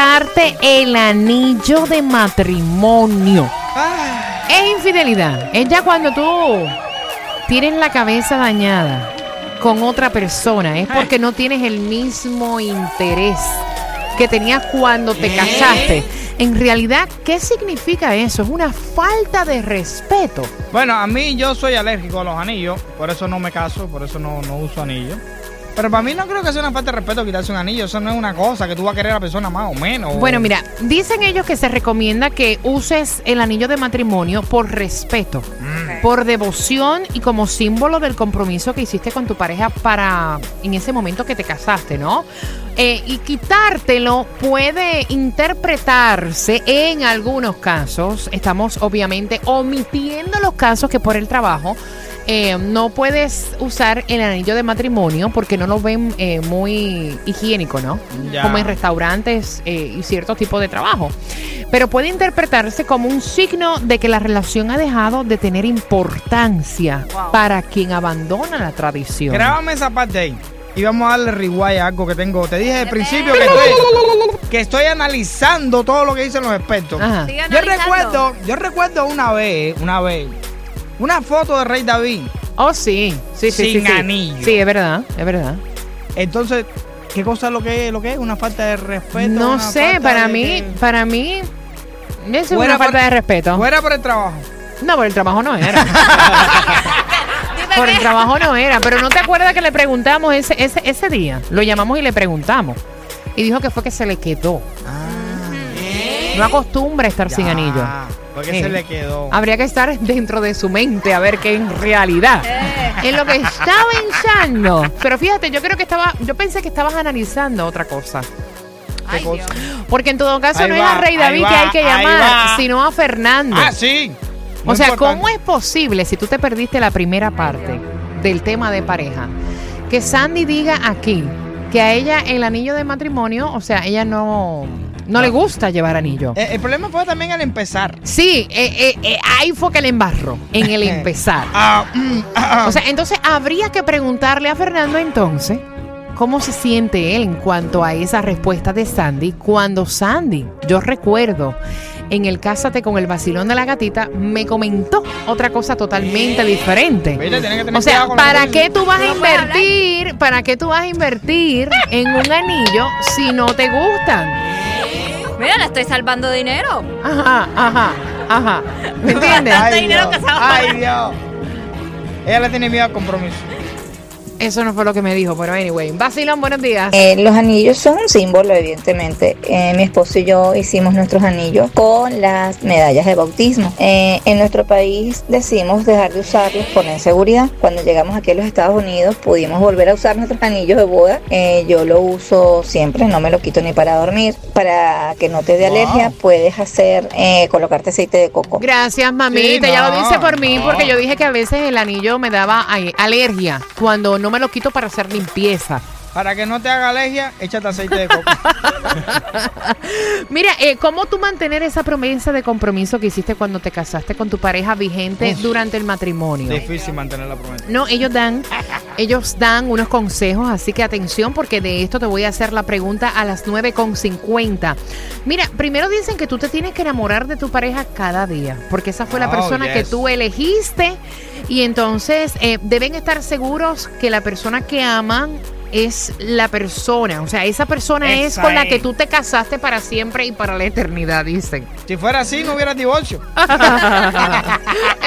106.7. darte el anillo de matrimonio. Es infidelidad. Es ya cuando tú tienes la cabeza dañada con otra persona. Es porque no tienes el mismo interés que tenías cuando te casaste. En realidad, ¿qué significa eso? Es una falta de respeto. Bueno, a mí yo soy alérgico a los anillos, por eso no me caso, por eso no, no uso anillos. Pero para mí no creo que sea una falta de respeto quitarse un anillo, eso no es una cosa que tú vas a querer a la persona más o menos. Bueno, mira, dicen ellos que se recomienda que uses el anillo de matrimonio por respeto, por devoción y como símbolo del compromiso que hiciste con tu pareja para en ese momento que te casaste, ¿no? Eh, y quitártelo puede interpretarse en algunos casos. Estamos obviamente omitiendo los casos que por el trabajo eh, no puedes usar el anillo de matrimonio porque no lo ven eh, muy higiénico, ¿no? Ya. Como en restaurantes eh, y ciertos tipos de trabajo. Pero puede interpretarse como un signo de que la relación ha dejado de tener importancia para quien abandona la tradición. Grábame esa parte ahí. Y vamos a darle rewind a algo que tengo. Te dije al principio que estoy, que estoy analizando todo lo que dicen los expertos. Yo recuerdo, yo recuerdo una vez, una vez, una foto de Rey David. Oh, sí. Sí, sí, Sin sí, sí. anillo. Sí, es verdad, es verdad. Entonces, ¿qué cosa es lo que es? ¿Lo que es? ¿Una falta de respeto? No una sé, falta para de mí, que- para mí, es Fuera una falta de respeto. Fuera por el trabajo. No, por el trabajo no era. Por el trabajo no era. Pero ¿no te acuerdas que le preguntamos ese, ese, ese día? Lo llamamos y le preguntamos. Y dijo que fue que se le quedó. No acostumbra estar sin anillo. Porque Eh. se le quedó. Habría que estar dentro de su mente a ver qué en realidad es lo que está pensando. Pero fíjate, yo creo que estaba, yo pensé que estabas analizando otra cosa. Ay, cosa? Dios. Porque en todo caso Ahí no es a Rey David va, que hay que llamar, sino a Fernando. Ah, sí. O sea, importante. ¿cómo es posible si tú te perdiste la primera parte del tema de pareja? Que Sandy diga aquí que a ella el anillo de matrimonio, o sea, ella no, no le gusta llevar anillo. Eh, el problema fue también al empezar. Sí, eh, eh, eh, ahí fue que le embarró, en el empezar. Ah, mm, ah, O sea, entonces habría que preguntarle a Fernando entonces cómo se siente él en cuanto a esa respuesta de Sandy. Cuando Sandy, yo recuerdo, en el Cásate con el vacilón de la gatita, me comentó otra cosa totalmente diferente. Tiene que tener O sea, ¿para qué tú vas a invertir? ¿Para qué tú vas a invertir en un anillo si no te gustan? Mira, le estoy salvando dinero. Ajá, ajá, ajá. ¿Me entiendes? Ay, dinero Dios. que se va a Ay, Dios. Ella le tiene miedo al compromiso. Eso no fue lo que me dijo, pero anyway. Vacilón, buenos días. Eh, los anillos son un símbolo, evidentemente. Eh, mi esposo y yo hicimos nuestros anillos con las medallas de bautismo. Eh, en nuestro país decidimos dejar de usarlos por la inseguridad. Cuando llegamos aquí a los Estados Unidos pudimos volver a usar nuestros anillos de boda. Eh, yo lo uso siempre, no me lo quito ni para dormir. Para que no te dé Wow. alergia, puedes hacer, eh, colocarte aceite de coco. Gracias, mamita. Sí, ya lo dice por mí, no. porque yo dije que a veces el anillo me daba alergia cuando no me lo quito para hacer limpieza. Para que no te haga alergia, échate aceite de coco. Mira, eh, ¿cómo tú mantener esa promesa de compromiso que hiciste cuando te casaste con tu pareja vigente Uf. durante el matrimonio? Difícil mantener la promesa. No, ellos dan, ellos dan unos consejos, así que atención porque de esto te voy a hacer la pregunta a las 9.50. Mira, primero dicen que tú te tienes que enamorar de tu pareja cada día, porque esa fue la Oh, persona que tú elegiste y entonces eh, deben estar seguros que la persona que aman es la persona, o sea, esa persona es con la que tú te casaste para siempre y para la eternidad, dicen. Si fuera así, no hubiera divorcio. es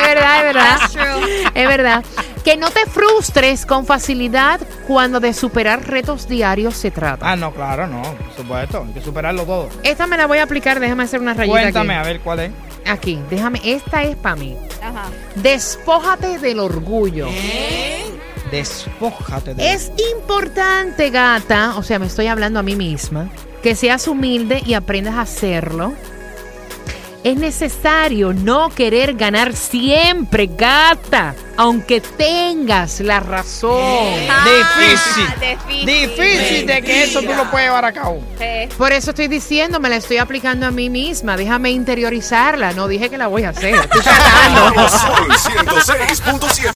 verdad, es verdad. Es verdad. Que no te frustres con facilidad cuando de superar retos diarios se trata. Ah, no, claro, no. Por supuesto. Hay que superarlo todo. Esta me la voy a aplicar, déjame hacer una rayita Cuéntame, a ver cuál es. Aquí, déjame, esta es para mí. Ajá. Despójate del orgullo. Despójate de Es importante, gata, o sea, me estoy hablando a mí misma, que seas humilde y aprendas a hacerlo. Es necesario no querer ganar siempre, gata, aunque tengas la razón. Difícil. Ah, difícil. Difícil de que eso tú lo puedes llevar a cabo. Sí. Por eso estoy diciendo, me la estoy aplicando a mí misma. Déjame interiorizarla. No dije que la voy a hacer. Estoy tratando. Sol 106.7.